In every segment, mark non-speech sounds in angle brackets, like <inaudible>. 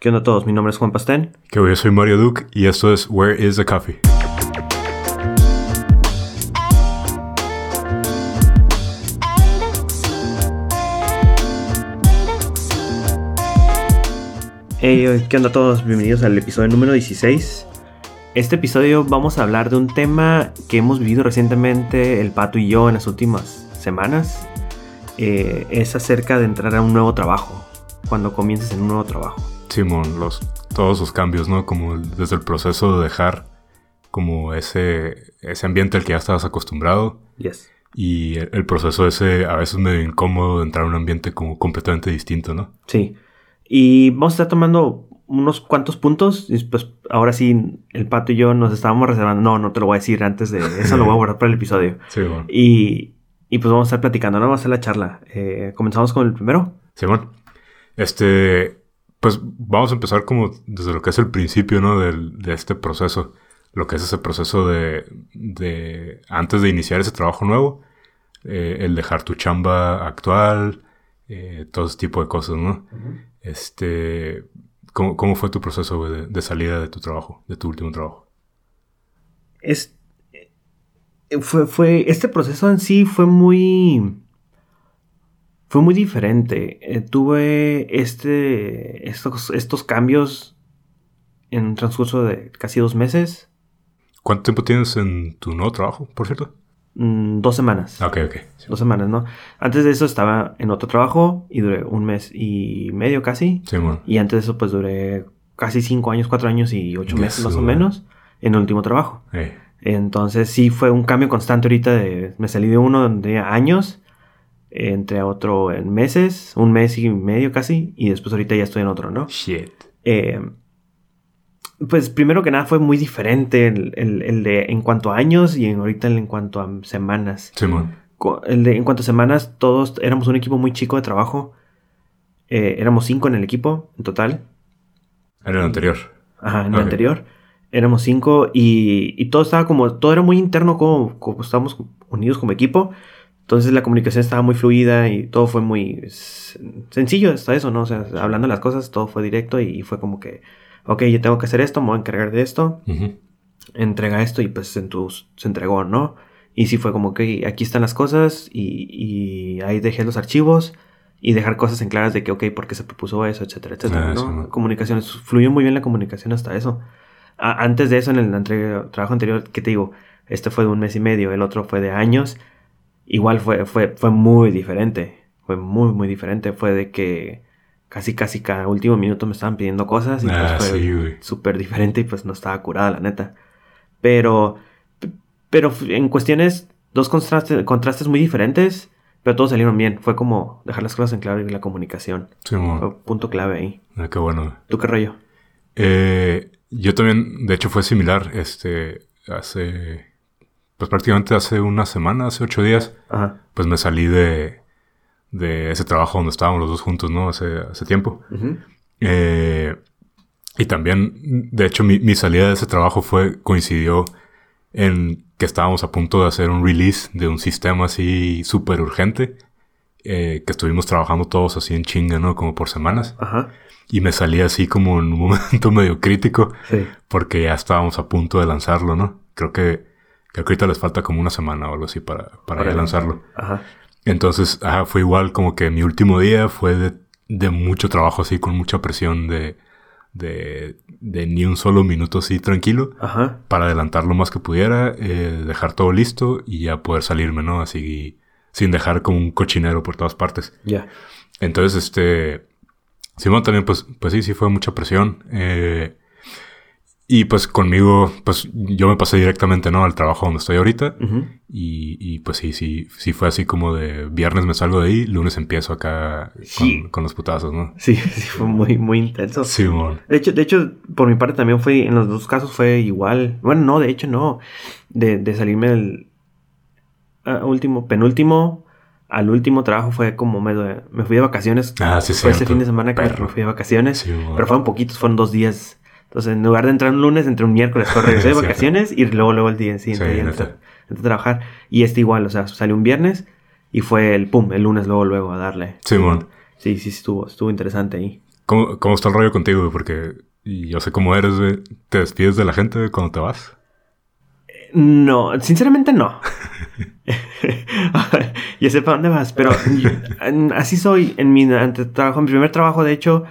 ¿Qué onda a todos? Mi nombre es Juan Pastén. Que yo soy Mario Duke y esto es Where is the Coffee? Hey, ¿qué onda a todos? Bienvenidos al episodio número 16. Este episodio vamos a hablar de un tema que hemos vivido recientemente el Pato y yo en las últimas semanas. Eh, es acerca de entrar a un nuevo trabajo, cuando comiences en un nuevo trabajo. Simón, los, todos los cambios, ¿no? Como desde el proceso de dejar como ese, ese ambiente al que ya estabas acostumbrado. Yes. Y el, el proceso ese a veces medio incómodo de entrar a un ambiente como completamente distinto, ¿no? Sí. Y vamos a estar tomando unos cuantos puntos. Y pues ahora sí, el pato y yo nos estábamos reservando. No, no te lo voy a decir antes de <laughs> eso, lo voy a guardar para el episodio. Sí, bueno. Y, y pues vamos a estar platicando, ¿no? Vamos a hacer la charla. Eh, Comenzamos con el primero. Simón. Este, pues vamos a empezar como desde lo que es el principio, ¿no? Del, de este proceso. Lo que es ese proceso de, de antes de iniciar ese trabajo nuevo, eh, el dejar tu chamba actual, eh, todo ese tipo de cosas, ¿no? Este, ¿cómo, ¿cómo fue tu proceso güey, de, de salida de tu trabajo, de tu último trabajo? Es, eh, fue, fue, este proceso en sí fue muy, fue muy diferente. Eh, tuve este, estos, estos cambios en un transcurso de casi dos meses, ¿Cuánto tiempo tienes en tu nuevo trabajo, por cierto? mm, dos semanas. Ok, ok. Sí. Dos semanas, ¿no? Antes de eso estaba en otro trabajo y duré un mes y medio casi. Simón. Y antes de eso, pues duré casi cinco años, cuatro años y ocho Yes, meses más o menos en el último trabajo. Entonces sí fue un cambio constante ahorita de... Me salí de uno de años, entre otro en meses, un mes y medio casi, y después ahorita ya estoy en otro, ¿no? shit. Eh, pues primero que nada fue muy diferente el, el- el de en cuanto a años y ahorita el en cuanto a semanas. Simón. El de- en cuanto a semanas, todos éramos un equipo muy chico de trabajo. Eh, éramos cinco en el equipo en total. En el anterior. Ajá, en el anterior. Éramos cinco y, y todo estaba como, todo era muy interno como, como estábamos unidos como equipo. Entonces la comunicación estaba muy fluida y todo fue muy sencillo hasta eso, ¿no? O sea, hablando las cosas, todo fue directo y fue como que, ok, yo tengo que hacer esto, me voy a encargar de esto, Ujú. entrega esto y pues en tus- se entregó, ¿no? Y sí fue como que aquí están las cosas y, y ahí dejé los archivos y dejar cosas en claras de que, ok, ¿por qué se propuso eso, etcétera, etcétera, Ah, ¿no? sí, man. Comunicaciones, fluyó muy bien la comunicación hasta eso. A- antes de eso, en el entre- trabajo anterior, ¿qué te digo? Este fue de un mes y medio, el otro fue de años. Igual fue, fue, fue muy diferente. Fue muy, muy diferente. Fue de que casi, casi cada último minuto me estaban pidiendo cosas y pues Ah, fue sí, súper diferente y pues no estaba curada, la neta. Pero, pero en cuestiones, dos contrastes, contrastes muy diferentes, pero todos salieron bien. Fue como dejar las cosas en claro y la comunicación. Simón. Fue punto clave ahí. Ah, qué bueno. ¿Tú qué rollo? Eh, yo también, de hecho, fue similar. Este, hace, pues prácticamente hace una semana, hace ocho días, Ajá. pues me salí de, de ese trabajo donde estábamos los dos juntos, ¿no? Hace, hace tiempo. Ujú. Eh, y también, de hecho, mi, mi salida de ese trabajo fue, coincidió en que estábamos a punto de hacer un release de un sistema así súper urgente, eh, que estuvimos trabajando todos así en chinga, ¿no? Como por semanas. Ajá. Y me salí así como en un <laughs> momento medio crítico, Sí. porque ya estábamos a punto de lanzarlo, ¿no? Creo que, creo que ahorita les falta como una semana o algo así para, para, lanzarlo. Ajá. Entonces, ajá, fue igual como que mi último día fue de, de mucho trabajo así, con mucha presión de, de, de ni un solo minuto así tranquilo, Ajá. para adelantar lo más que pudiera, eh, dejar todo listo y ya poder salirme, ¿no? Así, sin dejar como un cochinero por todas partes. Ya. Entonces, este, Simón también, pues, pues sí, sí fue mucha presión. eh, y pues conmigo, pues yo me pasé directamente, ¿no? Al trabajo donde estoy ahorita. Y, y, pues sí, sí, sí fue así como de viernes me salgo de ahí, lunes empiezo acá con, Sí. con los putazos, ¿no? Sí, <laughs> sí, fue muy, muy intenso. Simón. De hecho, de hecho, por mi parte también fue, en los dos casos fue igual. Bueno, no, de hecho no. De, de salirme del ah, último, penúltimo al último trabajo fue como me, me fui de vacaciones. Ah, sí, Fue ese cierto. fin de semana que me fui de vacaciones. Simón. Pero fueron poquitos, fueron dos días. Entonces, en lugar de entrar un lunes, entré un miércoles, <laughs> regresé de vacaciones y luego, luego el día siguiente Sí, entré, entré a trabajar. Y este igual, o sea, salió un viernes y fue el pum, el lunes luego, luego a darle. Simón. Sí, sí, estuvo, estuvo interesante ahí. ¿Cómo, ¿Cómo está el rollo contigo? güey? Porque yo sé cómo eres, güey. ¿Te despides de la gente güey, cuando te vas? No, sinceramente no. <laughs> <laughs> ya sé para dónde vas, pero yo- así soy en mi trabajo. Mi primer trabajo, de hecho,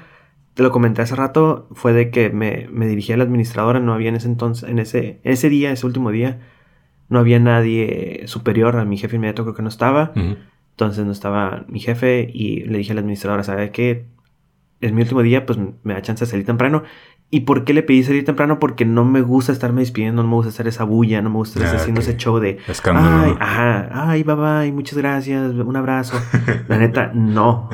te lo comenté hace rato, fue de que me, me dirigí a la administradora. No había en ese entonces, en ese, en ese día, ese último día, no había nadie superior a mi jefe inmediato, creo que no estaba. Ujú. Entonces no estaba mi jefe y le dije a la administradora, ¿sabe qué? Es mi último día, pues me da chance de salir temprano. ¿Y por qué le pedí salir temprano? Porque no me gusta estarme despidiendo, no me gusta hacer esa bulla, no me gusta estar Ah, haciendo ok. ese show de... Escándalo. Ay, ajá, ay, bye bye, muchas gracias, un abrazo. <laughs> La neta, no.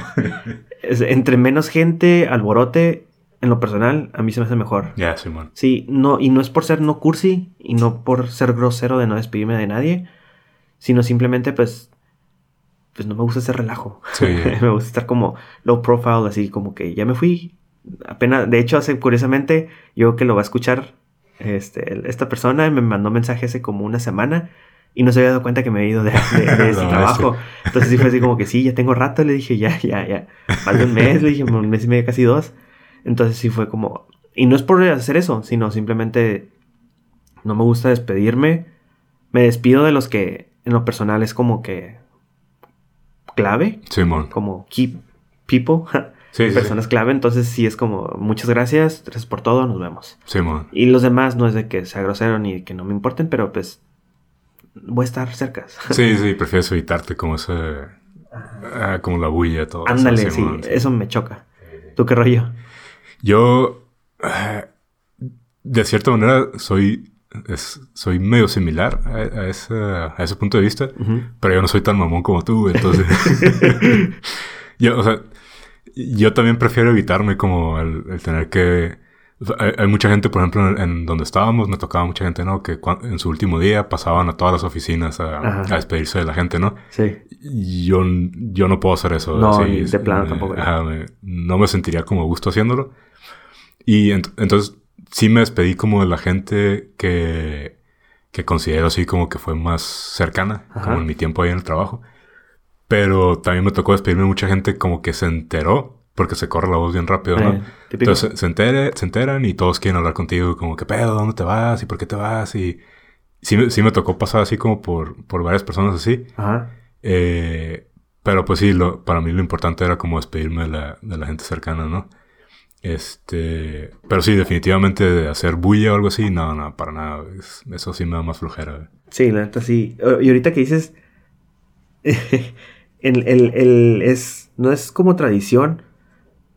Es- entre menos gente, alborote, en lo personal, a mí se me hace mejor. Ya, Simón. Sí, no, y no es por ser no cursi y no por ser grosero de no despedirme de nadie, sino simplemente pues pues no me gusta ese relajo. Sí. <laughs> me gusta estar como low profile, así como que ya me fui. Apenas, de hecho, hace curiosamente, yo que lo va a escuchar, este, esta persona me mandó mensaje hace como una semana y no se había dado cuenta que me había ido de, de, de <laughs> ese No, trabajo. Entonces sí fue así como que sí, ya tengo rato, le dije, ya, ya, ya. Más de un mes, le dije, un mes y medio, casi dos. Entonces sí fue como... Y no es por hacer eso, sino simplemente no me gusta despedirme. Me despido de los que en lo personal es como que clave, Simón. como key people, <laughs> Sí, sí, sí. personas clave. Entonces sí es como muchas gracias, gracias por todo, nos vemos. Simón. Y los demás no es de que sea grosero ni que no me importen, pero pues voy a estar cerca. Sí, <laughs> sí, prefieres evitarte como ese... ah, como la bulla, todo eso, Ándale, sí, eso me choca. ¿Tú qué rollo? Yo, eh, de cierta manera, soy, es- soy medio similar a, a ese, a ese punto de vista, pero yo no soy tan mamón como tú, entonces... <laughs> <laughs> yo, o sea, yo también prefiero evitarme como el, el tener que... Hay, hay mucha gente, por ejemplo, en, en donde estábamos, me tocaba mucha gente, ¿no? Que en su último día pasaban a todas las oficinas a, a despedirse de la gente, ¿no? Sí. Yo, yo no puedo hacer eso. No, así, de plano me- tampoco. ajá, me- no me sentiría como gusto haciéndolo. Y ent- entonces sí me despedí como de la gente que, que considero así como que fue más cercana, Ajá. como en mi tiempo ahí en el trabajo. Pero también me tocó despedirme de mucha gente como que se enteró, porque se corre la voz bien rápido, ¿no? Eh. Entonces se, se entere- se enteran y todos quieren hablar contigo, como, ¿qué pedo? ¿Dónde te vas? ¿Y por qué te vas? Y sí, me- sí me tocó pasar así como por, por varias personas así. Ajá. Eh, pero pues sí, lo, para mí lo importante era como despedirme de la, de la gente cercana, ¿no? Este, pero sí, definitivamente de hacer bulla o algo así, no, no, para nada. es- eso sí me da más flojera. Sí, la neta sí. Y ahorita que dices, <laughs> el, el, el- es, no es como tradición,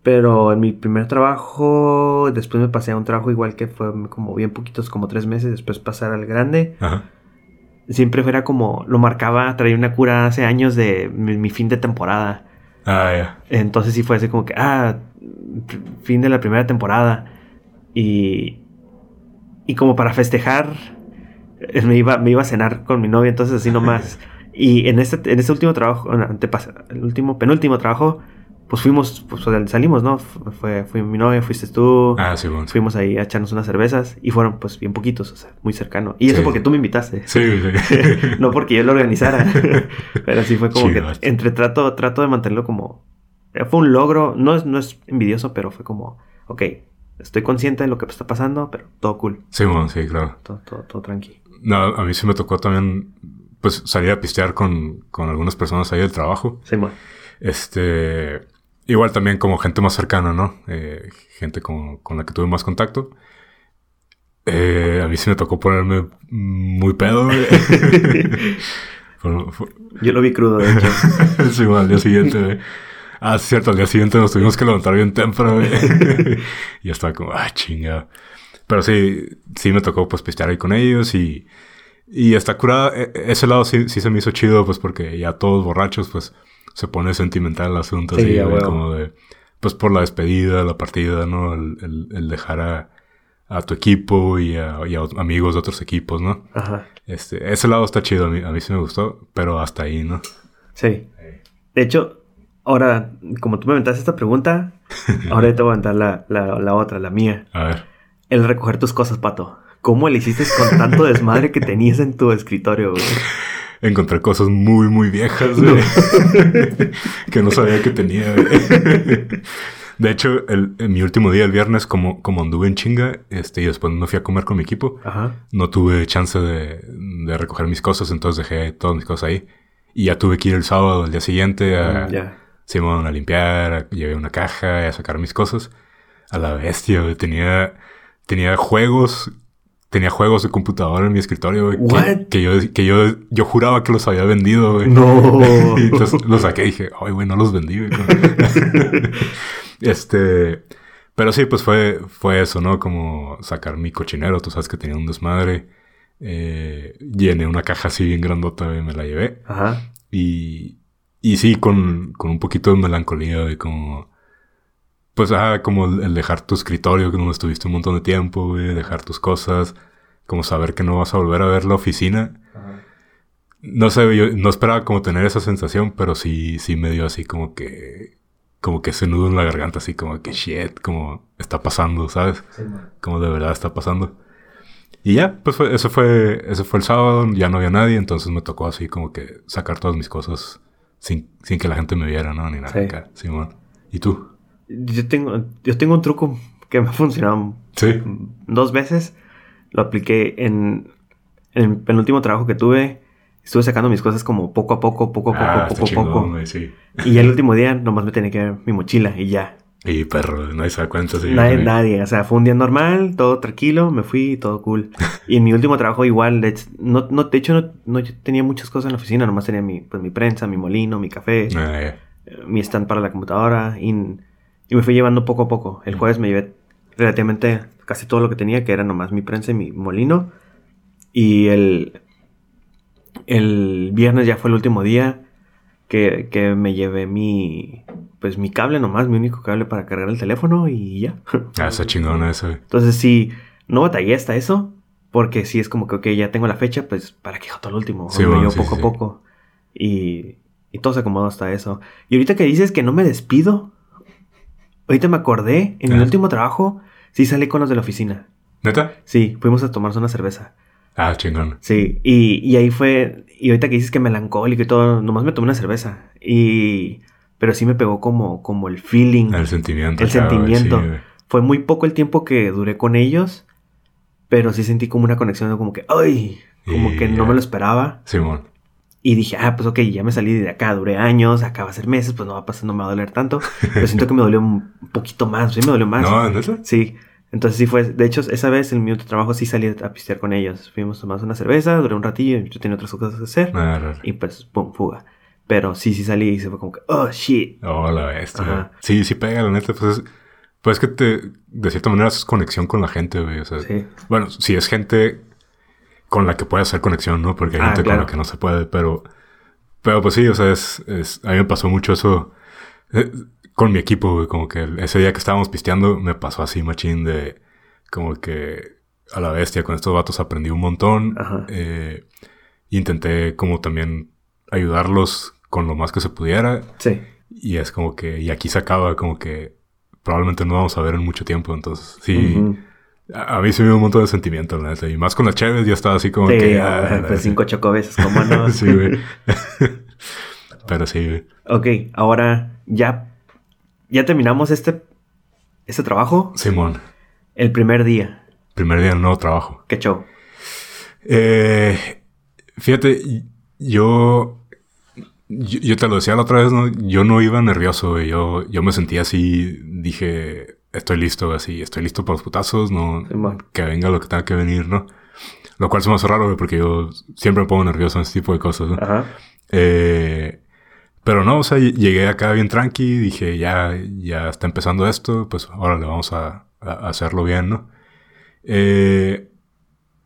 pero en mi primer trabajo, después me pasé a un trabajo igual que fue como bien poquitos, como tres meses, después pasar al grande. Ajá. Siempre era como, lo marcaba, traía una cura hace años de mi, mi fin de temporada. Ah, ya. Entonces sí fue así como que, ah, fin de la primera temporada. Y, y como para festejar, eh, me iba, me iba a cenar con mi novia, entonces así nomás. <laughs> y en este, en este último trabajo, el último, penúltimo trabajo, pues fuimos, pues salimos, ¿no? Fu- Fue, fue mi novia, fuiste tú. Ah, sí, bueno. Fuimos ahí a echarnos unas cervezas y fueron pues bien poquitos, o sea, muy cercano. Y eso Sí. porque tú me invitaste. Sí, sí. <laughs> no porque yo lo organizara. <laughs> Pero sí fue como Chido. que entre trato, trato de mantenerlo como. eh, Fue un logro. No es, no es envidioso, pero fue como. Ok, estoy consciente de lo que está pasando, pero todo cool. Sí, bueno, sí, claro. Todo, todo, todo tranqui. No, a mí sí me tocó también, pues, salir a pistear con, con algunas personas ahí del trabajo. Sí, mo- Este, igual también como gente más cercana, ¿no? Eh, gente con, con la que tuve más contacto. Eh, a mí sí me tocó ponerme muy pedo. <laughs> Fue- fue- Yo lo vi crudo, de hecho. <laughs> sí, bueno, al día siguiente, güey. Ah, es cierto, al día siguiente nos tuvimos que levantar bien temprano, <laughs> y estaba como, ah, chinga. Pero sí, sí me tocó pues pistear ahí con ellos y, y está curada. E- e- ese lado sí, sí se me hizo chido, pues porque ya todos borrachos, pues se pone sentimental el asunto, Sí, así, a güey, huevo. como de, pues por la despedida, la partida, ¿no? El, el- el dejar a, a tu equipo y a, y a ot- amigos de otros equipos, ¿no? Ajá. Este, ese lado está chido, a mí, a mí sí me gustó, pero hasta ahí, ¿no? Sí. De hecho, ahora, como tú me aventaste esta pregunta, <laughs> ahora te voy a aventar la, la, la otra, la mía. A ver. El recoger tus cosas, pato. ¿Cómo le hiciste con tanto desmadre que tenías en tu escritorio, güey? <laughs> Encontré cosas muy, muy viejas, güey. <laughs> que no sabía que tenía. <laughs> De hecho, el, en mi último día, el viernes, como, como anduve en chinga, este, y después me fui a comer con mi equipo, Ajá. no tuve chance de, de recoger mis cosas, entonces dejé todas mis cosas ahí. Y ya tuve que ir el sábado, el día siguiente, a, Mm. Simón, a limpiar, a- llevé una caja, a sacar mis cosas. A la bestia. Tenía, tenía juegos, tenía juegos de computadora en mi escritorio, güey. Que, que yo, que yo, yo juraba que los había vendido, güey. No. <laughs> Y entonces los saqué y dije, ay, güey, no los vendí, güey. <laughs> este, pero sí, pues fue, fue eso, ¿no? Como sacar mi cochinero, tú sabes que tenía un desmadre. Eh, llené una caja así bien grandota y me la llevé. Ajá. Y, y sí, con, con un poquito de melancolía, y como, pues, ah, como el el dejar tu escritorio, que no estuviste un montón de tiempo, güey, dejar tus cosas, como saber que no vas a volver a ver la oficina. No sé, yo no esperaba como tener esa sensación, pero sí, sí me dio así como que, como que ese nudo en la garganta, así como que shit, como está pasando, ¿sabes? Como de verdad está pasando. Y ya, pues fue, eso fue, ese fue el sábado, ya no había nadie, entonces me tocó así como que sacar todas mis cosas sin, sin que la gente me viera, ¿no? Ni nada Sí. acá, Simón. ¿Y tú? Yo tengo, yo tengo un truco que me ha funcionado Sí. dos veces. Lo apliqué en, en el penúltimo trabajo que tuve. Estuve sacando mis cosas como poco a poco, poco a poco, ah, poco a poco. güey, sí. Y ya el último día nomás me tenía que ver mi mochila y ya. Y perro, nadie se da cuenta. Sí, nadie, nadie. O sea, fue un día normal, todo tranquilo, me fui, todo cool. Y en mi último trabajo igual, de, hecho, no, no, de hecho no, no yo tenía muchas cosas en la oficina, nomás tenía mi, pues, mi prensa, mi molino, mi café, Ah, ya. eh, mi stand para la computadora y, y me fui llevando poco a poco. El jueves me llevé relativamente casi todo lo que tenía, que era nomás mi prensa y mi molino. Y el, el viernes ya fue el último día que, que me llevé mi, pues mi cable nomás, mi único cable para cargar el teléfono y ya. Ah, está chingona eso, güey. Entonces sí, no batallé hasta eso, porque sí es como que, ya tengo la fecha, pues para que todo el último. Sí, me bueno, llevo sí, poco sí. a poco. Y, y todo se acomodó hasta eso. Y ahorita que dices que no me despido, ahorita me acordé, en mi Ajá. último trabajo, sí salí con los de la oficina. ¿Neta? Sí, fuimos a tomarnos una cerveza. Ah, chingón. Sí, y, y ahí fue, y ahorita que dices que melancólico y todo, nomás me tomé una cerveza. Y, pero sí me pegó como, como el feeling. El sentimiento. El sentimiento. sí. Fue muy poco el tiempo que duré con ellos, pero sí sentí como una conexión, como que, ¡ay! Como Y que no me lo esperaba. Simón. Y dije, ah, pues ok, ya me salí de acá, duré años, acá va a ser meses, pues no va a pasar, no me va a doler tanto. Pero siento que me dolió un poquito más, sí me dolió más. No, ¿neta? Sí, entonces sí fue, de hecho, esa vez en mi otro trabajo sí salí a pistear con ellos. Fuimos a tomar una cerveza, duré un ratillo, yo tenía otras cosas que hacer. Ah. Y pues, pum, fuga. Pero sí, sí salí y se fue como que, oh, shit. Oh, la bestia. Sí, sí pega, la neta. Pues es, pues es que te, de cierta manera haces conexión con la gente, güey. O sea, Sí. bueno, si es gente con la que puedes hacer conexión, ¿no? Porque hay Ah, gente claro. con la que no se puede, pero, pero pues sí, o sea, es, es, a mí me pasó mucho eso eh, con mi equipo, güey. Como que ese día que estábamos pisteando me pasó así, machín, de como que a la bestia con estos vatos aprendí un montón. Eh, intenté como también ayudarlos con lo más que se pudiera. Sí. Y es como que, y aquí se acaba, como que probablemente no vamos a ver en mucho tiempo. Entonces, sí. A, a mí sí me dio un montón de sentimiento, la neta. Y más con las Chévez, ya estaba así como Sí, que. ah, pues cinco chocoveses, ¿cómo no? <laughs> sí, güey. <laughs> Pero sí, güey. Ok, ahora ya, ya terminamos este, este trabajo. Simón, El primer día. primer día del nuevo trabajo. ¿Qué show? Eh, fíjate, yo, yo. yo te lo decía la otra vez, ¿no? Yo no iba nervioso, güey. Yo, yo me sentía así, dije, estoy listo, así, estoy listo para los putazos, no, que venga lo que tenga que venir, ¿no? Lo cual se me hace raro, güey, porque yo siempre me pongo nervioso en este tipo de cosas, ¿no? Ajá. Eh, pero no, o sea, ll- llegué acá bien tranqui, dije, ya, ya está empezando esto, pues ahora le vamos a, a hacerlo bien, ¿no? Eh,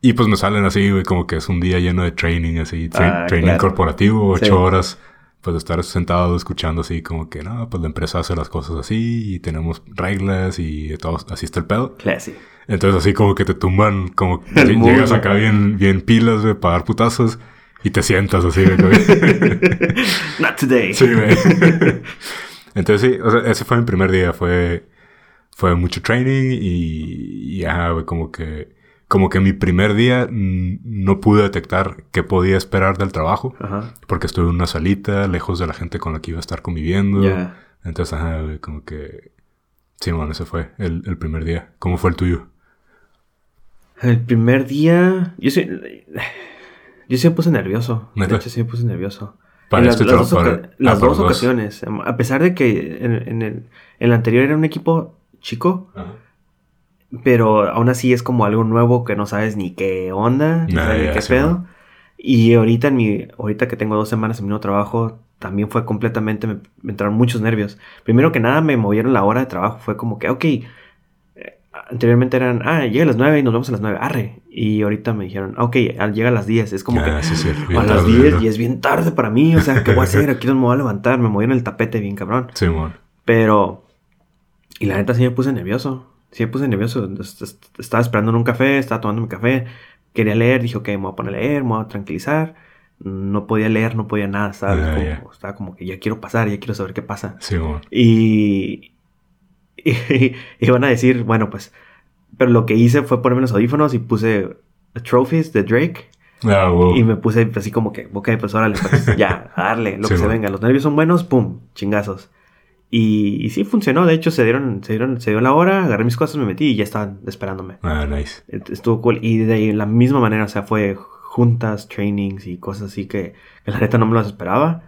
y pues me salen así, güey, como que es un día lleno de training, así, tra- Ah, training claro. corporativo, ocho Sí. horas, pues de estar sentado escuchando así, como que, no, pues la empresa hace las cosas así, y tenemos reglas, y todo, así está el pedo. Classy. Entonces así como que te tumban, como <laughs> que llegas acá bien, bien pilas, para dar putazos, y te sientas así, <laughs> Not today. Sí, güey. <laughs> Entonces sí, o sea, ese fue mi primer día. Fue, fue mucho training y, y ya, güey, como que, como que mi primer día no pude detectar qué podía esperar del trabajo. Ajá. Porque estuve en una salita, lejos de la gente con la que iba a estar conviviendo. Entonces, ajá, como que, Sí, bueno, ese fue el, el primer día. ¿Cómo fue el tuyo? El primer día. Yo sí. Yo sí me puse nervioso. De hecho, sí me puse nervioso. En las, las, dos, para, las dos, ocasiones. A pesar de que en, en, el, en, el, anterior era un equipo chico. Ajá. Pero aún así es como algo nuevo que no sabes ni qué onda, ni nah, qué pedo. Man. Y ahorita en mi, ahorita que tengo dos semanas en mi nuevo trabajo, también fue completamente, me, me, entraron muchos nervios. Primero que nada me movieron la hora de trabajo, fue como que, ok, eh, anteriormente eran, ah, llega a las 9 y nos vemos a las 9, arre. Y ahorita me dijeron, ah, ok, llega a las 10, es como ah, que sí, sí, a las 10 y es bien tarde para mí, o sea, ¿qué voy a hacer? <laughs> Aquí no me voy a levantar, me movieron el tapete bien cabrón. Sí, man. Pero, y la neta sí me puse nervioso, sí me puse nervioso, estaba esperando en un café, estaba tomando mi café, quería leer, dije, ok, me voy a poner a leer, me voy a tranquilizar no podía leer, no podía nada, ¿sabes? Yeah, como, yeah. Estaba como que ya quiero pasar, ya quiero saber qué pasa. Sí, bueno. y, <laughs> y, y, van a decir, bueno, pues, pero lo que hice fue ponerme los audífonos y puse Trophies de Drake. Ah, wow. Y me puse así como que, ok, pues órale, pues ya, a darle, lo sí, que se venga. Los nervios son buenos, pum, chingazos. Y, y, sí funcionó, de hecho se dieron, se dieron, se dio la hora, agarré mis cosas, me metí y ya estaban esperándome. Ah, nice. Estuvo cool. Y de la misma manera, o sea, fue juntas, trainings y cosas así que, que la neta no me las esperaba.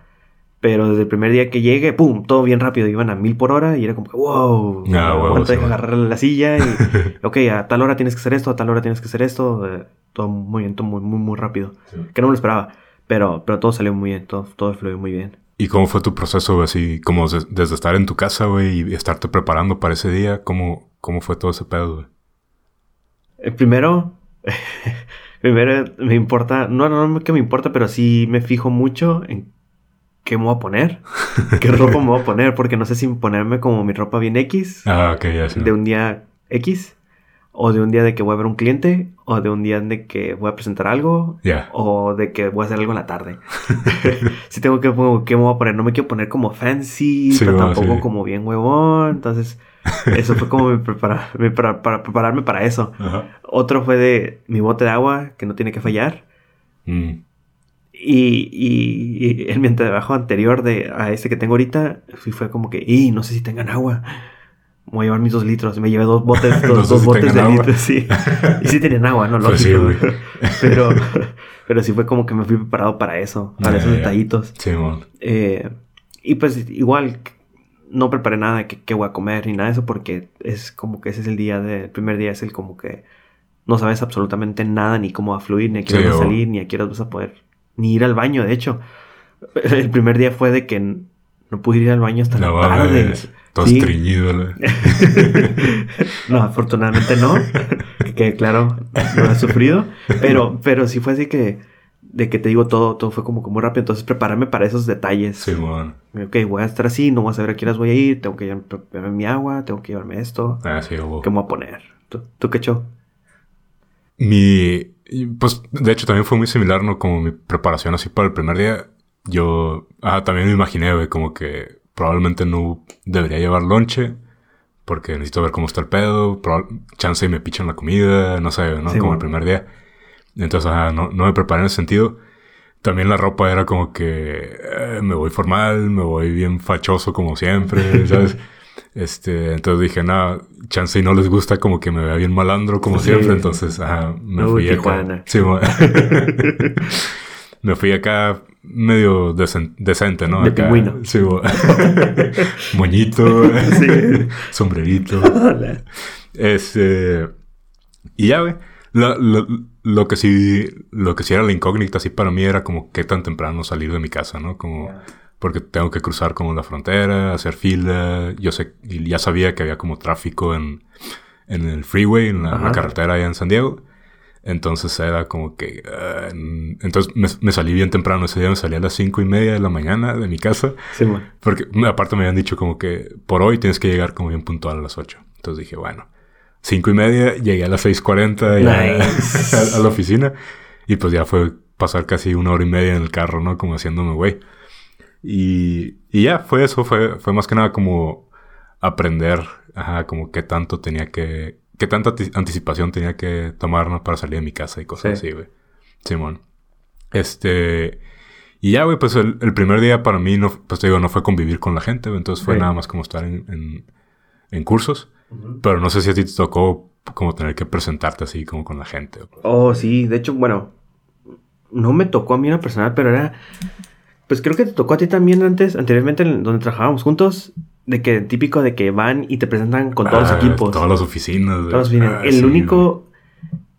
Pero desde el primer día que llegué, ¡pum! Todo bien rápido. Iban a mil por hora y era como que, wow. Ah, wow sí, agarrar la silla y, <laughs> ok, a tal hora tienes que hacer esto, a tal hora tienes que hacer esto. Eh, todo muy bien, todo muy, muy, muy rápido. Sí. Que no me lo esperaba. Pero, pero todo salió muy bien, todo, todo fluyó muy bien. ¿Y cómo fue tu proceso, así, como desde estar en tu casa, güey, y estarte preparando para ese día? ¿Cómo, cómo fue todo ese pedo, güey? Eh, primero, <laughs> primero me importa, no, no, no que me importa, pero sí me fijo mucho en qué me voy a poner, <laughs> qué ropa me voy a poner, porque no sé si ponerme como mi ropa bien X, ah, ok, ya sí. de un día X, o de un día de que voy a ver un cliente, o de un día de que voy a presentar algo, yeah. o de que voy a hacer algo en la tarde. <laughs> si tengo que, ¿qué me voy a poner? No me quiero poner como fancy, sí, pero tampoco sí. como bien huevón, entonces eso fue como mi prepara, mi para, para, prepararme para eso. Otro fue de mi bote de agua, que no tiene que fallar. Mm. Y, y, y, el mi trabajo anterior de, a este que tengo ahorita, fue como que, y no sé si tengan agua voy a llevar mis dos litros. Me llevé dos botes, <laughs> dos, no sé dos si botes de agua. litros, sí. Y sí tenían agua, ¿no? Lógico. Pues sí, <laughs> pero, pero sí fue como que me fui preparado para eso, para yeah, esos yeah. detallitos. Sí, man. Eh, y pues igual no preparé nada de qué voy a comer ni nada de eso porque es como que ese es el día de, el primer día es el como que no sabes absolutamente nada ni cómo va a fluir, ni a qué sí, vas a salir, ni a qué vas a poder, ni ir al baño, de hecho. El primer día fue de que no pude ir al baño hasta no, la tarde. Todo ¿Sí? estreñido. ¿no? <laughs> no, afortunadamente no. que claro, no he sufrido. Pero, pero sí fue así que, de que te digo todo, todo fue como, como muy rápido. Entonces prepararme para esos detalles. Sí, bueno. Ok, voy a estar así, no voy a saber a qué horas voy a ir, tengo que llevarme mi agua, tengo que llevarme esto. Ah, sí, hubo. ¿Qué me voy a poner? ¿Tú, tú qué hecho? Mi, pues de hecho también fue muy similar, ¿no? Como mi preparación así para el primer día. Yo ah, también me imaginé, güey, como que probablemente no debería llevar lonche porque necesito ver cómo está el pedo, chance y me pichan la comida, no sé, ¿no? Sí, como bueno. el primer día. Entonces, ajá, no, no, me preparé en ese sentido. También la ropa era como que eh, me voy formal, me voy bien fachoso como siempre, <laughs> ¿sabes? este, entonces dije, nada, chance y no les gusta como que me vea bien malandro como sí. siempre, entonces, ajá, me fui acá. Sí, <laughs> <laughs> me fui acá medio decen decente, ¿no? De Acá, pingüino. Sí, <laughs> moñito, sí. <laughs> sombrerito. este, y ya, güey. Lo, lo, lo, que sí, lo que sí era la incógnita, así para mí era como qué tan temprano salir de mi casa, ¿no? Como, yeah. porque tengo que cruzar como la frontera, hacer fila. Yo sé, y ya sabía que había como tráfico en, en el freeway, en la, la carretera allá en San Diego. Entonces era como que... Uh, entonces me, me, salí bien temprano. Ese día me salí a las cinco y media de la mañana de mi casa. Sí, bueno. Porque aparte me habían dicho como que por hoy tienes que llegar como bien puntual a las ocho. Entonces dije, bueno, cinco y media, llegué a las seis cuarenta nice. a, <laughs> a, la oficina. Y pues ya fue pasar casi una hora y media en el carro, ¿no? Como haciéndome güey. Y, y ya, fue eso. Fue, fue más que nada como aprender, ajá, como qué tanto tenía que qué tanta anticipación tenía que tomarnos para salir de mi casa y cosas sí. así, güey. Simón. Este. Y ya, güey, pues el, el, primer día para mí, no, pues te digo, no fue convivir con la gente, güey. Entonces fue sí. nada más como estar en, en, en cursos. Pero no sé si a ti te tocó como tener que presentarte así como con la gente. Oh, sí. De hecho, bueno, no me tocó a mí en lo personal, pero era... Pues creo que te tocó a ti también antes, anteriormente, donde trabajábamos juntos, de que típico de que van y te presentan con todos los Ah, equipos. Todas las oficinas. Todas las oficinas. Ah, el sí, único...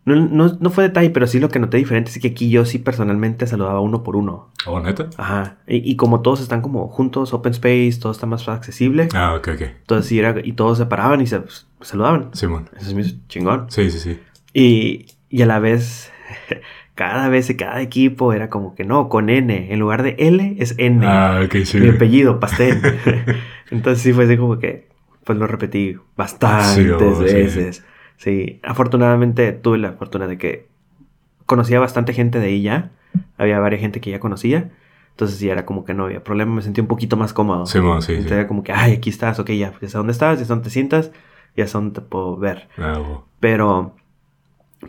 No, no, no fue detalle, pero sí lo que noté diferente es que aquí yo sí personalmente saludaba uno por uno. Oh, neta. Ajá. Y, y como todos están como juntos, open space, todo está más accesible. Ah, ok, ok. Entonces sí era... Y todos se paraban y se pues, saludaban. Simón. Eso es muy chingón. Sí, sí, sí. Y, y a la vez, <laughs> cada vez y cada equipo era como que no, con N. En lugar de L es N. Ah, ok, sí. Mi apellido, pastel. <laughs> Entonces sí fue así como que, pues lo repetí bastantes Sí, oh, sí. veces. Sí. afortunadamente tuve la fortuna de que conocía bastante gente de ahí ya. Había varias gente que ya conocía. Entonces sí, era como que no había problema, me sentí un poquito más cómodo. Simón, sí, Entonces sí. era como que, ay, aquí estás, ok, ya, ya sé dónde estás, ya sé dónde te sientas, ya sé dónde te puedo ver. Ah, wow. Pero,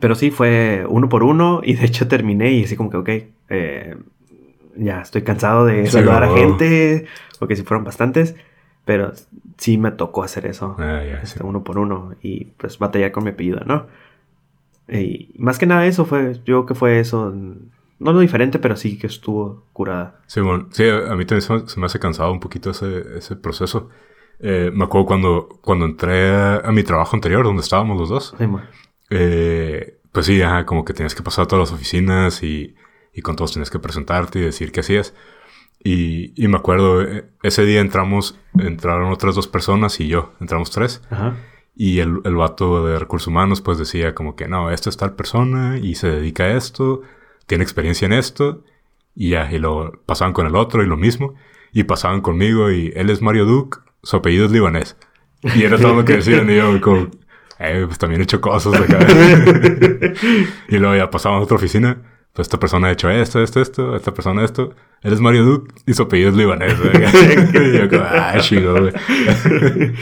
pero sí, fue uno por uno y de hecho terminé y así como que, ok, eh, ya estoy cansado de Sí, saludar a gente, porque sí fueron bastantes, pero sí me tocó hacer eso, Ah, ya, este, sí. uno por uno y pues batallar con mi apellido, ¿no? Y más que nada eso fue, yo creo que fue eso, no lo diferente, pero sí que estuvo curada. Simón, sí, a mí también se me, hace cansado un poquito ese, ese proceso. Eh, me acuerdo cuando, cuando entré a, a mi trabajo anterior, donde estábamos los dos. Sí. Eh, pues sí, ajá, como que tenías que pasar a todas las oficinas y, y con todos tenías que presentarte y decir qué hacías. Y, y me acuerdo, eh, ese día entramos, entraron otras dos personas y yo, entramos tres. Ajá. Y el, el vato de recursos humanos pues decía como que no, esta es tal persona y se dedica a esto, tiene experiencia en esto. Y ya, y luego pasaban con el otro y lo mismo. Y pasaban conmigo y él es Mario Duke, su apellido es libanés. Y era todo lo que decían y yo como, eh, pues también he hecho cosas acá. <laughs> <laughs> y luego ya pasaban a otra oficina. Pues esta persona ha hecho esto, esto, esto, esta persona esto. Él es Mario Duke y su apellido es libanés. <laughs> <laughs> y yo como, ah, chido, güey. <laughs>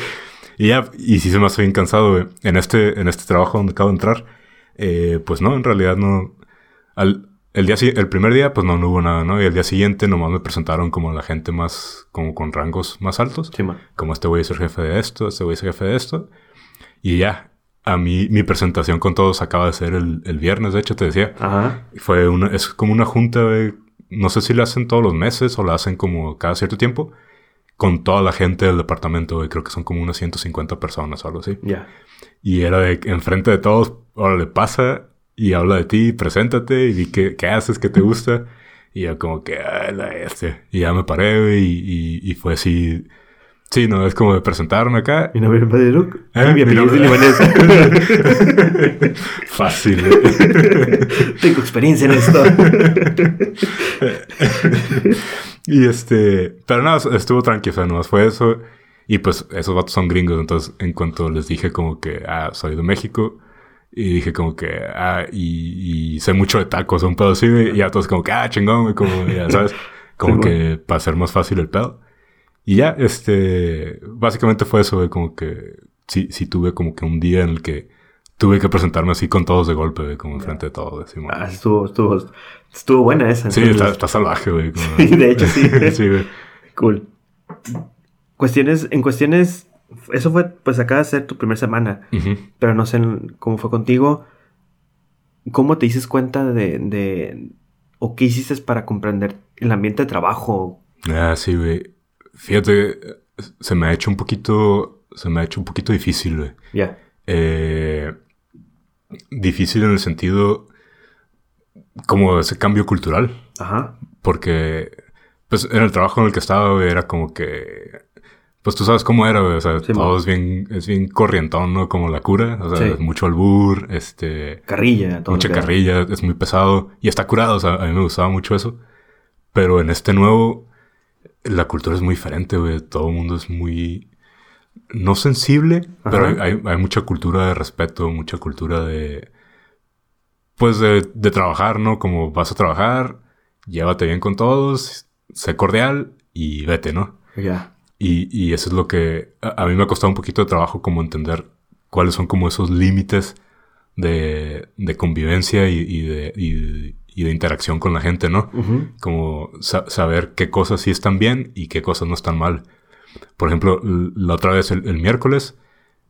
Y ya, y sí se me hace bien cansado, güey. En este, en este trabajo donde acabo de entrar, eh, pues no, en realidad no. Al, el, día, el primer día, pues no, no hubo nada, ¿no? Y el día siguiente nomás me presentaron como la gente más, como con rangos más altos. Sí, mo. Como este güey es el jefe de esto, este güey es el jefe de esto. Y ya, a mí, mi presentación con todos acaba de ser el, el viernes, de hecho, te decía. Ajá. Fue una, es como una junta, güey. No sé si la hacen todos los meses o la hacen como cada cierto tiempo. Con toda la gente del departamento, güey. Creo que son como unas 150 personas o algo así. Ya. Y era de enfrente de todos, órale, pasa y habla de ti, preséntate y di qué, qué haces, qué te gusta. Y yo como que, ah, la este. Y ya me paré, y, y, y fue así. Sí, no, es como de presentarme acá. Mi nombre es Padre Luke. ¿Eh? Mi apellido es libanés. <laughs> Fácil. <laughs> Tengo experiencia en esto. <laughs> Y este, pero nada, estuvo tranquilo, o sea, nomás fue eso. Y pues esos vatos son gringos, entonces en cuanto les dije como que, ah, soy de México, y dije como que, ah, y, y sé mucho de tacos, un pedo así, y ya todos como que, ah, chingón, güey, como, ya sabes, como que para hacer más fácil el pedo. Y ya, este, básicamente fue eso, güey, como que sí, sí tuve como que un día en el que tuve que presentarme así con todos de golpe, güey, como enfrente de todos. Ah, estuvo, estuvo, estuvo buena esa. sí, está, está salvaje, güey. como- <laughs> De hecho, sí. <laughs> sí, güey. Cool. Cuestiones, en cuestiones, eso fue, pues acaba de ser tu primera semana, Ujú. pero no sé cómo fue contigo. ¿Cómo te dices cuenta de, de, o qué hiciste para comprender el ambiente de trabajo? Ah, sí, güey. Fíjate, se me ha hecho un poquito, se me ha hecho un poquito difícil, güey. Ya. Eh, difícil en el sentido como ese cambio cultural, Ajá. porque pues en el trabajo en el que estaba, güey, era como que pues tú sabes cómo era, güey, o sea, Sí, todo es bien es bien corrientón, ¿no? Como la cura, o sea, Sí. es mucho albur, este Carrilla, todo. mucha carrilla, es muy pesado y está curado, o sea, a mí me gustaba mucho eso. Pero en este nuevo, la cultura es muy diferente, güey. Todo el mundo es muy, no sensible, Ajá. pero hay, hay- hay mucha cultura de respeto, mucha cultura de, pues de, de trabajar, ¿no? Como vas a trabajar, llévate bien con todos, sé cordial y vete, ¿no? Ya. Y, y eso es lo que a, a mí me ha costado un poquito de trabajo como entender cuáles son como esos límites de, de convivencia y, y de, y, y de interacción con la gente, ¿no? Como sa- saber qué cosas sí están bien y qué cosas no están mal. Por ejemplo, la otra vez, el, el miércoles,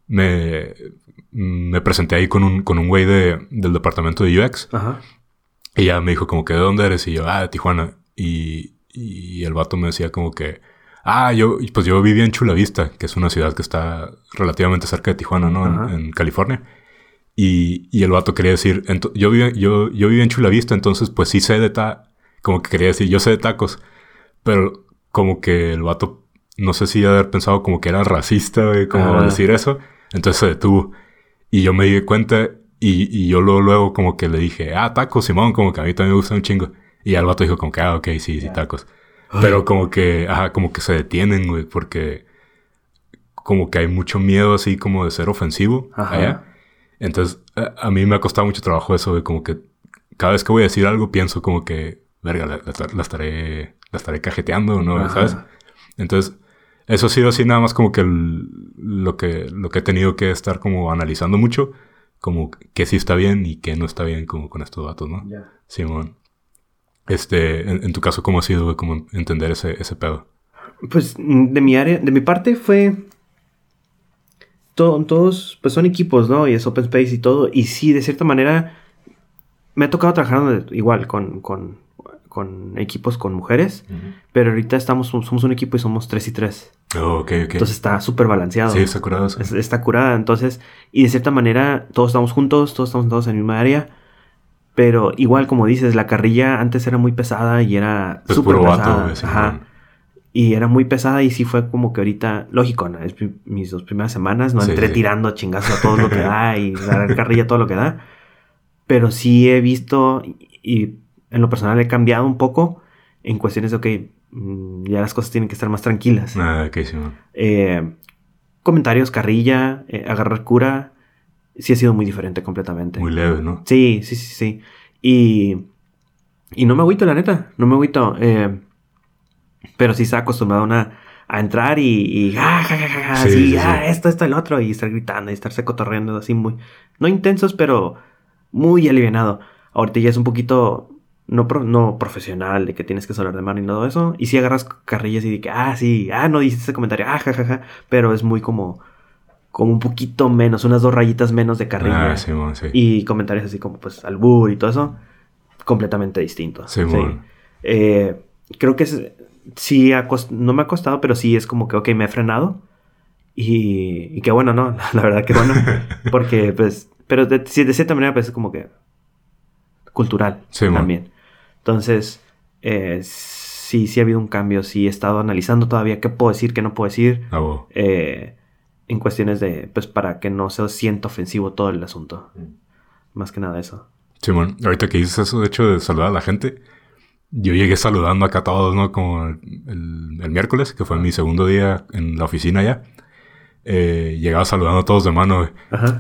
me, me presenté ahí con un, con un güey de, del departamento de UX. Ajá. Y ya me dijo como que, ¿de dónde eres? Y yo, ah, de Tijuana. Y, y el vato me decía como que, ah, yo, pues yo vivía en Chula Vista, que es una ciudad que está relativamente cerca de Tijuana, ¿no? En, en, California. Y, y, el vato quería decir, yo, vivía, yo, yo vivía en Chula Vista, entonces pues sí sé de ta, como que quería decir, yo sé de tacos, pero como que el vato, no sé si haber pensado como que era racista, güey, como decir eso, entonces se detuvo. Y yo me di cuenta y, y yo luego, luego como que le dije, ah, tacos, Simón, como que a mí también me gusta un chingo. Y el vato dijo como que, ah, ok, sí, sí, tacos. Pero como que, ajá, como que se detienen, güey, porque como que hay mucho miedo así como de ser ofensivo allá. Entonces, a, mí me ha costado mucho trabajo eso, de como que cada vez que voy a decir algo pienso como que, verga, la, estaré, la estaré cajeteando, ¿no? ¿Sabes? Entonces, eso ha sido así nada más como que lo que lo que he tenido que estar como analizando mucho, como que sí está bien y que no está bien como con estos datos, ¿no? Simón. Este, en, tu caso, ¿cómo ha sido como entender ese, ese pedo? Pues de mi área, de mi parte fue todos, pues son equipos, ¿no? Y es open space y todo. Y sí, de cierta manera, me ha tocado trabajar igual con, con, con equipos con mujeres. Pero ahorita estamos, somos un equipo y somos tres y tres. Oh, ok, ok. Entonces está súper balanceado. Sí, está curado. está curada. Entonces, y de cierta manera, todos estamos juntos, todos estamos todos en la misma área. Pero igual, como dices, la carrilla antes era muy pesada y era pues súper pesada. Ajá. Y era muy pesada y sí fue como que ahorita, lógico, ¿no? Es mis dos primeras semanas, no entré tirando chingazos a todo lo que <laughs> da y dar carrilla todo lo que da. Pero sí he visto y en lo personal he cambiado un poco en cuestiones de, ok, mm, ya las cosas tienen que estar más tranquilas. Ah, ok, sí. Eh, comentarios, carrilla, eh, agarrar cura, sí ha sido muy diferente completamente. Muy leve, ¿no? Sí, sí, sí, sí. Y, y no me agüito, la neta, no me agüito. Eh, pero sí está acostumbrado una, a entrar y, y ah, ja, ja, ja, así, ah, esto, esto, el otro, y estar gritando y estarse cotorreando así muy, no intensos, pero muy alivianado. Ahorita ya es un poquito no, no profesional, de que tienes que solar de mano y todo eso. Y si agarras carrillas y de que, ah, sí, ah, no dices ese comentario, ah, jajaja. pero es muy como, como un poquito menos, unas dos rayitas menos de carrilla. Ah, sí, sí. Y comentarios así como, pues, albur y todo eso, completamente distinto. Sí, eh, creo que sí, no me ha costado, pero sí es como que, ok, me he frenado. Y, y qué bueno, ¿no? <laughs> La verdad que bueno. <laughs> Porque, pues, pero de, de cierta manera, pues es como que cultural también. Entonces, eh, sí, sí ha habido un cambio. Sí he estado analizando todavía qué puedo decir, qué no puedo decir. Ah, eh, en cuestiones de, pues, para que no se sienta ofensivo todo el asunto. Mm. Más que nada eso. Sí, bueno, ahorita que dices eso, de hecho, de saludar a la gente, yo llegué saludando acá a todos, ¿no? Como el, el miércoles, que fue mi segundo día en la oficina ya eh, llegaba saludando a todos de mano,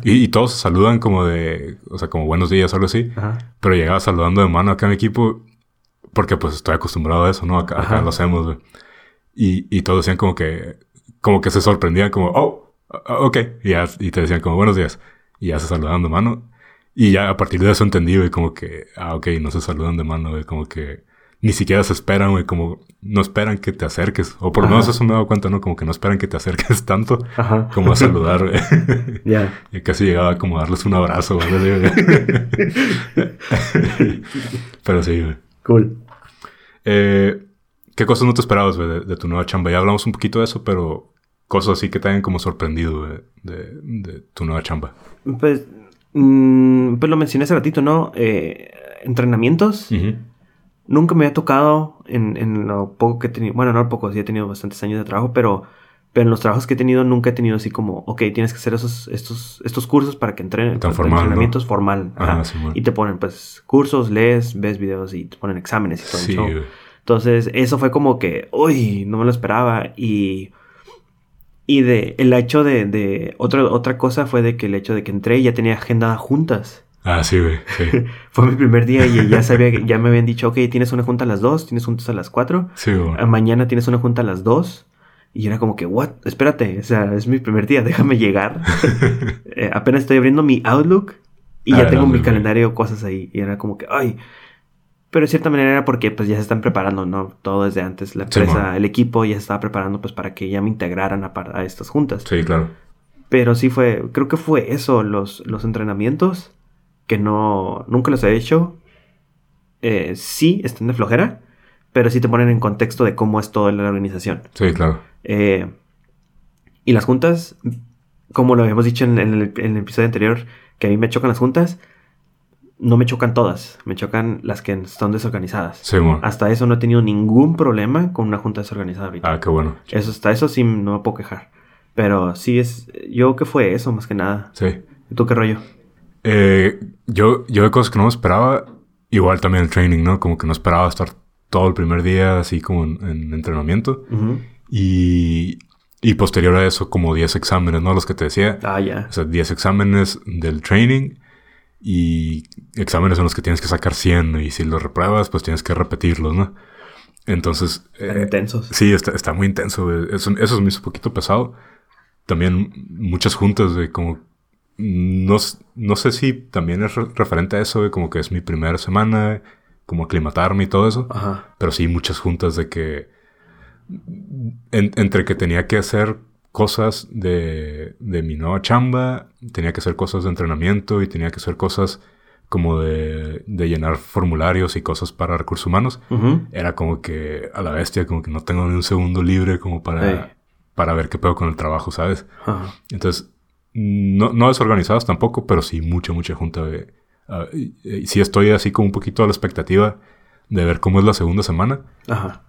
Y, todos saludan como de, o sea, como buenos días algo así. Pero llegaba saludando de mano acá a mi equipo porque pues estoy acostumbrado a eso, ¿no? Acá, lo hacemos, Y, y todos decían como que, como que se sorprendían como, oh, ok. Y, ya, y te decían como buenos días. Y ya se saludaban de mano. Y ya a partir de eso entendí, güey, como que, ah, ok, no se saludan de mano, güey, como que ni siquiera se esperan, güey, como no esperan que te acerques. O por lo menos eso me he dado cuenta, ¿no? Como que no esperan que te acerques <laughs> tanto como a saludar, güey. <laughs> Ya. Y casi llegaba como a darles un abrazo, güey. <laughs> Pero sí, güey. Cool. Eh, ¿Qué cosas no te esperabas, güey, de, tu nueva chamba? Ya hablamos un poquito de eso, pero cosas así que te hayan como sorprendido, güey, de, tu nueva chamba. Pues, mm, pues lo mencioné hace ratito, ¿no? Eh, entrenamientos. Nunca me había tocado en, en lo poco que he tenido. Bueno, no poco, sí he tenido bastantes años de trabajo, pero, pero en los trabajos que he tenido nunca he tenido así como, ok, tienes que hacer esos, estos, estos cursos para que entrenen. Tan formal, entrenamientos formal. Y te ponen pues cursos, lees, ves videos y te ponen exámenes y todo sí, Entonces, eso fue como que, uy, no me lo esperaba. Y. Y de el hecho de, de otra, otra cosa fue de que el hecho de que entré ya tenía agenda juntas. Ah, sí, güey. <laughs> Fue mi primer día y ya sabía, ya me habían dicho, ok, tienes una junta a las 2, tienes juntas a las 4. Sí, güey. Ah, mañana tienes una junta a las 2. Y era como que, what? Espérate, o sea, es mi primer día, déjame llegar. <laughs> Eh, apenas estoy abriendo mi Outlook y ya ah, tengo mi calendario, cosas ahí. Y era como que, ay. Pero de cierta manera era porque pues ya se están preparando, ¿no? Todo desde antes. La empresa, el equipo ya se estaba preparando pues para que ya me integraran a, a estas juntas. Sí, claro Pero sí fue, creo que fue eso, los, los entrenamientos, que no, nunca los he hecho. Eh, sí, están de flojera, pero sí te ponen en contexto de cómo es toda la organización. Sí, claro. Eh, y las juntas, como lo habíamos dicho en, en el, en el episodio anterior, que a mí me chocan las juntas, no me chocan todas, me chocan las que están desorganizadas. Sí, bueno. Hasta eso no he tenido ningún problema con una junta desorganizada ahorita. Ah, qué bueno. Eso hasta eso sí no me puedo quejar. Pero sí es, yo que fue eso más que nada. Sí. ¿Y tú qué rollo? Eh, yo, yo de cosas que no me esperaba, igual también el training, ¿no? Como que no esperaba estar todo el primer día así como en, en entrenamiento. Y, y posterior a eso, como 10 exámenes, ¿no? Los que te decía. Ah, ya. O sea, 10 exámenes del training y exámenes en los que tienes que sacar 100 y si los repruebas, pues tienes que repetirlos, ¿no? Entonces, Están eh, intensos. sí, está, está muy intenso. Eso, eso se me hizo un poquito pesado. También muchas juntas de como... No, no sé si también es re- referente a eso, de como que es mi primera semana, como aclimatarme y todo eso. Ajá. Pero sí, muchas juntas de que. en- entre que tenía que hacer cosas de, de mi nueva chamba, tenía que hacer cosas de entrenamiento y tenía que hacer cosas como de, de llenar formularios y cosas para recursos humanos. Era como que a la bestia, como que no tengo ni un segundo libre como para, para ver qué pedo con el trabajo, ¿sabes? Ajá. Entonces, no, no desorganizadas tampoco, pero sí mucha, mucha junta de... y- y sí estoy así como un poquito a la expectativa de ver cómo es la segunda semana Ajá.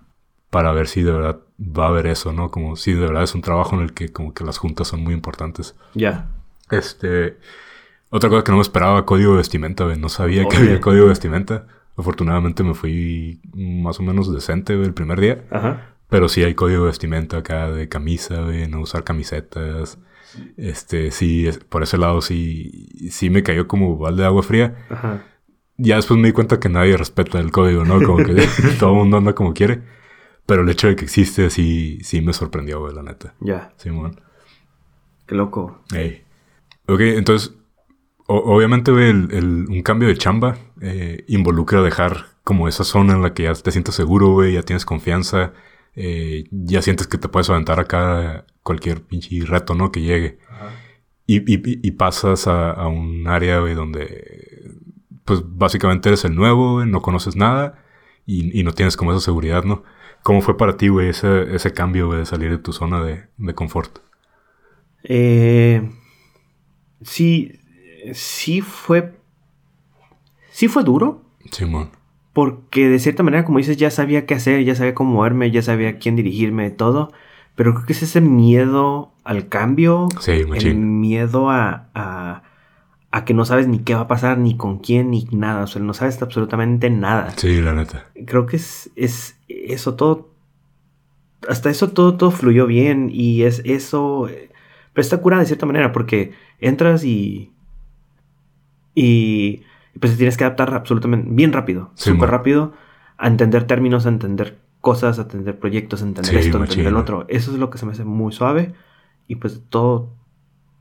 para ver si de verdad va a haber eso, ¿no? Como si de verdad es un trabajo en el que como que las juntas son muy importantes. Ya. Este... Otra cosa que no me esperaba, código de vestimenta. No sabía que había código de vestimenta. Afortunadamente me fui más o menos decente el primer día. Ajá. Pero sí hay código de vestimenta acá de camisa, de no usar camisetas. Este, sí, es- por ese lado sí, sí me cayó como balde de agua fría. Ajá. Ya después me di cuenta que nadie respeta el código, ¿no? Como que <laughs> <laughs> todo el mundo anda como quiere. Pero el hecho de que existe sí, sí me sorprendió, güey, la neta. Ya. Simón. Qué loco. Ey. Ok, entonces, o- obviamente, güey, el- el- un cambio de chamba eh, involucra dejar como esa zona en la que ya te sientes seguro, güey, ya tienes confianza, eh, ya sientes que te puedes aventar acá cualquier pinche reto, ¿no? Que llegue. Y, y- y pasas a, a un área, güey, donde, pues, básicamente eres el nuevo, güey, no conoces nada y, y no tienes como esa seguridad, ¿no? ¿Cómo fue para ti, güey, ese, ese cambio, güey, de salir de tu zona de, de confort? Eh, sí, sí fue, sí fue duro, Simón. porque de cierta manera, como dices, ya sabía qué hacer, ya sabía cómo moverme, ya sabía a quién dirigirme, todo, pero creo que es ese miedo al cambio, Sí, el miedo a, a, a que no sabes ni qué va a pasar, ni con quién, ni nada, o sea, no sabes absolutamente nada. Sí, la neta. Creo que es, es eso todo. Hasta eso todo, todo fluyó bien. Y es eso. Pero está curada de cierta manera. Porque entras y. Y. Pues te tienes que adaptar absolutamente. Bien rápido. Súper rápido. A entender términos, a entender cosas, a entender proyectos, a entender Sí, esto, a entender el man. otro. Eso es lo que se me hace muy suave. Y pues todo.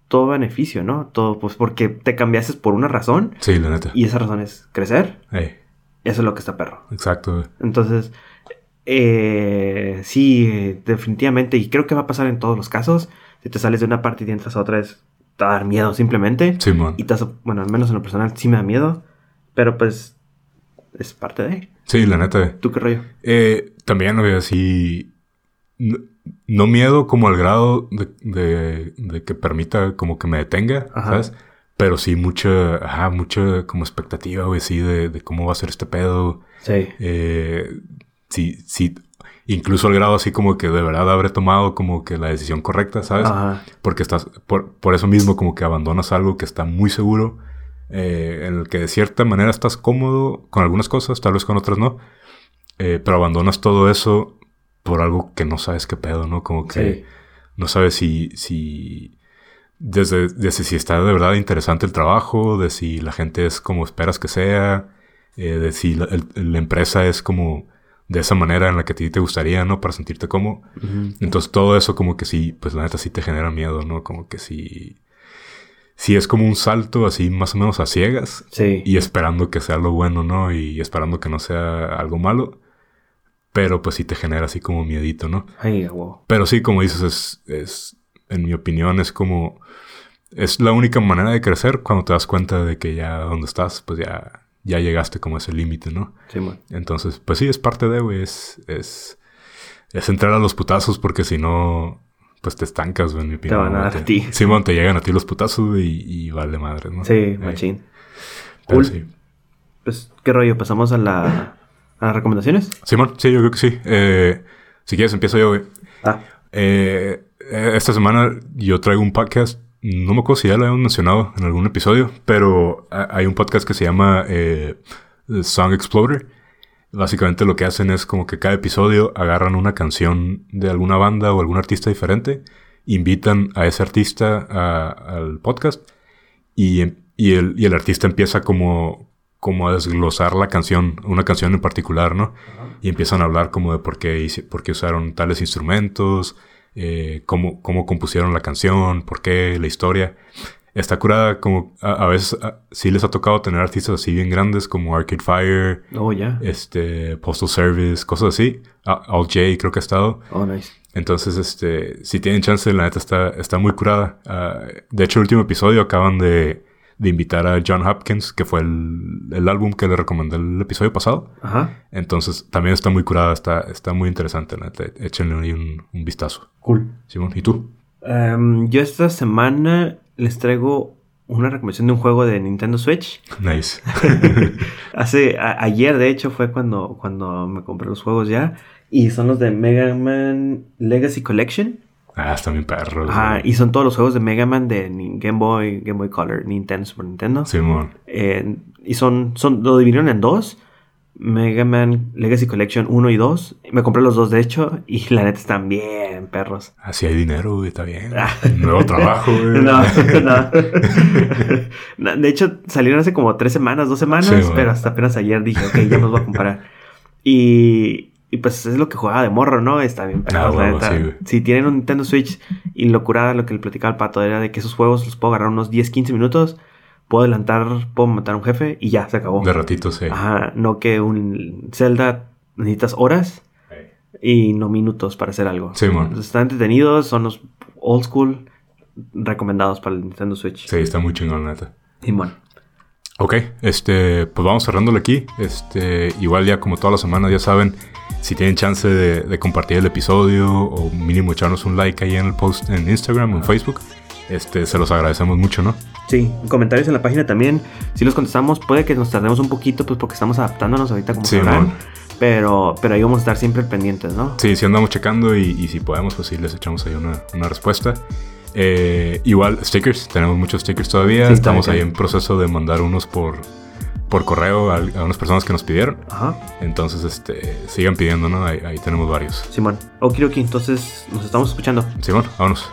Todo beneficio, ¿no? Todo, pues porque te cambiaste por una razón. Sí, la neta. Y esa razón es crecer. Ey, Eso es lo que está perro. exacto. Entonces, eh, sí, definitivamente, y creo que va a pasar en todos los casos. Si te sales de una parte y entras a otra, es, te va a dar miedo simplemente. Simón. Y te bueno, al menos en lo personal sí me da miedo, pero pues es parte de. Sí, la neta. ¿Tú qué rollo? Eh, también, güey, así... No, no miedo como al grado de, de, de que permita como que me detenga, Ajá. ¿sabes? Pero sí mucha, ajá, mucha como expectativa, güey, sí, de, de cómo va a ser este pedo. Sí. Eh, sí, sí, incluso al grado así como que de verdad habré tomado como que la decisión correcta, ¿sabes? Ajá. Porque estás, por, por eso mismo como que abandonas algo que está muy seguro, eh, en el que de cierta manera estás cómodo con algunas cosas, tal vez con otras no, eh, pero abandonas todo eso por algo que no sabes qué pedo, ¿no? Como que Sí. no sabes si, si desde, desde si está de verdad interesante el trabajo, de si la gente es como esperas que sea, eh, de si la, el- la empresa es como de esa manera en la que a ti te gustaría, ¿no? Para sentirte cómodo. Ujú. Entonces todo eso como que sí, pues la neta sí te genera miedo, ¿no? Como que sí... Sí es como un salto así más o menos a ciegas Sí. y esperando que sea lo bueno, ¿no? Y esperando que no sea algo malo. Pero pues sí te genera así como miedito, ¿no? Ay, wow. Pero sí, como dices, es, es en mi opinión, es como es la única manera de crecer cuando te das cuenta de que ya donde estás, pues ya, ya llegaste como a ese límite, ¿no? Sí, man. Entonces, pues sí, es parte de, güey, es, es, es entrar a los putazos porque si no, pues te estancas, güey, en mi opinión. van a dar Te- a ti. <laughs> Simón, te llegan a ti los putazos y, y vale madre, ¿no? Sí, Eh, machín. pero Cool. sí. Pues, ¿qué rollo? ¿Pasamos a, la, a las recomendaciones? Simón, sí, yo creo que sí. Eh, si quieres, empiezo yo, güey. Ah, Eh, eh, esta semana yo traigo un podcast. No me acuerdo si ya lo habíamos mencionado en algún episodio, pero ha- hay un podcast que se llama eh, Song Exploder. Básicamente lo que hacen es como que cada episodio agarran una canción de alguna banda o algún artista diferente, invitan a ese artista a- al podcast y, y el, y el artista empieza como, como a desglosar la canción, una canción en particular, ¿no? Y empiezan a hablar como de por qué, por qué usaron tales instrumentos, eh, cómo, cómo compusieron la canción, por qué, la historia. Está curada como a, a veces a- sí les ha tocado tener artistas así bien grandes como Arcade Fire, oh, ya. este, Postal Service, cosas así. Al J creo que ha estado. Oh, nice. Entonces, este, si tienen chance, la neta está, está muy curada. Ah, de hecho, el último episodio acaban de, de invitar a John Hopkins, que fue el, el álbum que le recomendé el episodio pasado. Ajá. Entonces, también está muy curada, está, está muy interesante, neta. Échenle ahí un, un vistazo. Cool. Simón, ¿y tú? Em, yo esta semana les traigo una recomendación de un juego de Nintendo Switch. <laughs> Nice. <laughs> Hace a- ayer, de hecho, fue cuando, cuando me compré los juegos ya. Y son los de Mega Man Legacy Collection. Ah, está bien perro. Ajá, y son todos los juegos de Mega Man de Game Boy, Game Boy Color, Nintendo, Super Nintendo. Simón. Eh, y son, son, lo dividieron en dos. Mega Man Legacy Collection 1 y 2. Me compré los dos, de hecho, y la neta están bien, perros. Así hay dinero, güey, está bien. Nuevo trabajo, <laughs> güey. No, <laughs> no. De hecho, salieron hace como tres semanas, dos semanas, Sí, pero hasta apenas ayer dije, ok, ya los voy a comprar. Y, y pues es lo que jugaba de morro, ¿no? Está bien, Ah, sí, güey. Si tienen un Nintendo Switch y lo curada, lo que le platicaba al pato era de que esos juegos los puedo agarrar unos 10, 15 minutos, puedo adelantar, puedo matar a un jefe y ya, se acabó. De ratito, sí. Ajá, no que un Zelda necesitas horas y no minutos para hacer algo. Sí. Entonces, Están entretenidos, son los old school recomendados para el Nintendo Switch. Sí, está muy chingón, neta. Y bueno, Ok, este, pues vamos cerrándolo aquí. Este, igual ya como todas las semanas ya saben, si tienen chance de, de compartir el episodio o mínimo echarnos un like ahí en el post en Instagram o en Facebook, este, se los agradecemos mucho, ¿no? sí, comentarios en la página también. Si los contestamos, puede que nos tardemos un poquito, pues porque estamos adaptándonos ahorita como Sí, sabrán. Pero, pero ahí vamos a estar siempre pendientes, ¿no? Sí, sí andamos checando y, y si podemos, pues sí les echamos ahí una, una respuesta. Eh, igual, stickers, tenemos muchos stickers todavía. Sí, Estamos ahí en proceso de mandar unos por, por correo a, a unas personas que nos pidieron. Ajá. Entonces, este, sigan pidiendo, ¿no? Ahí, ahí tenemos varios. Simón. Okidoki, entonces nos estamos escuchando. Simón, vámonos.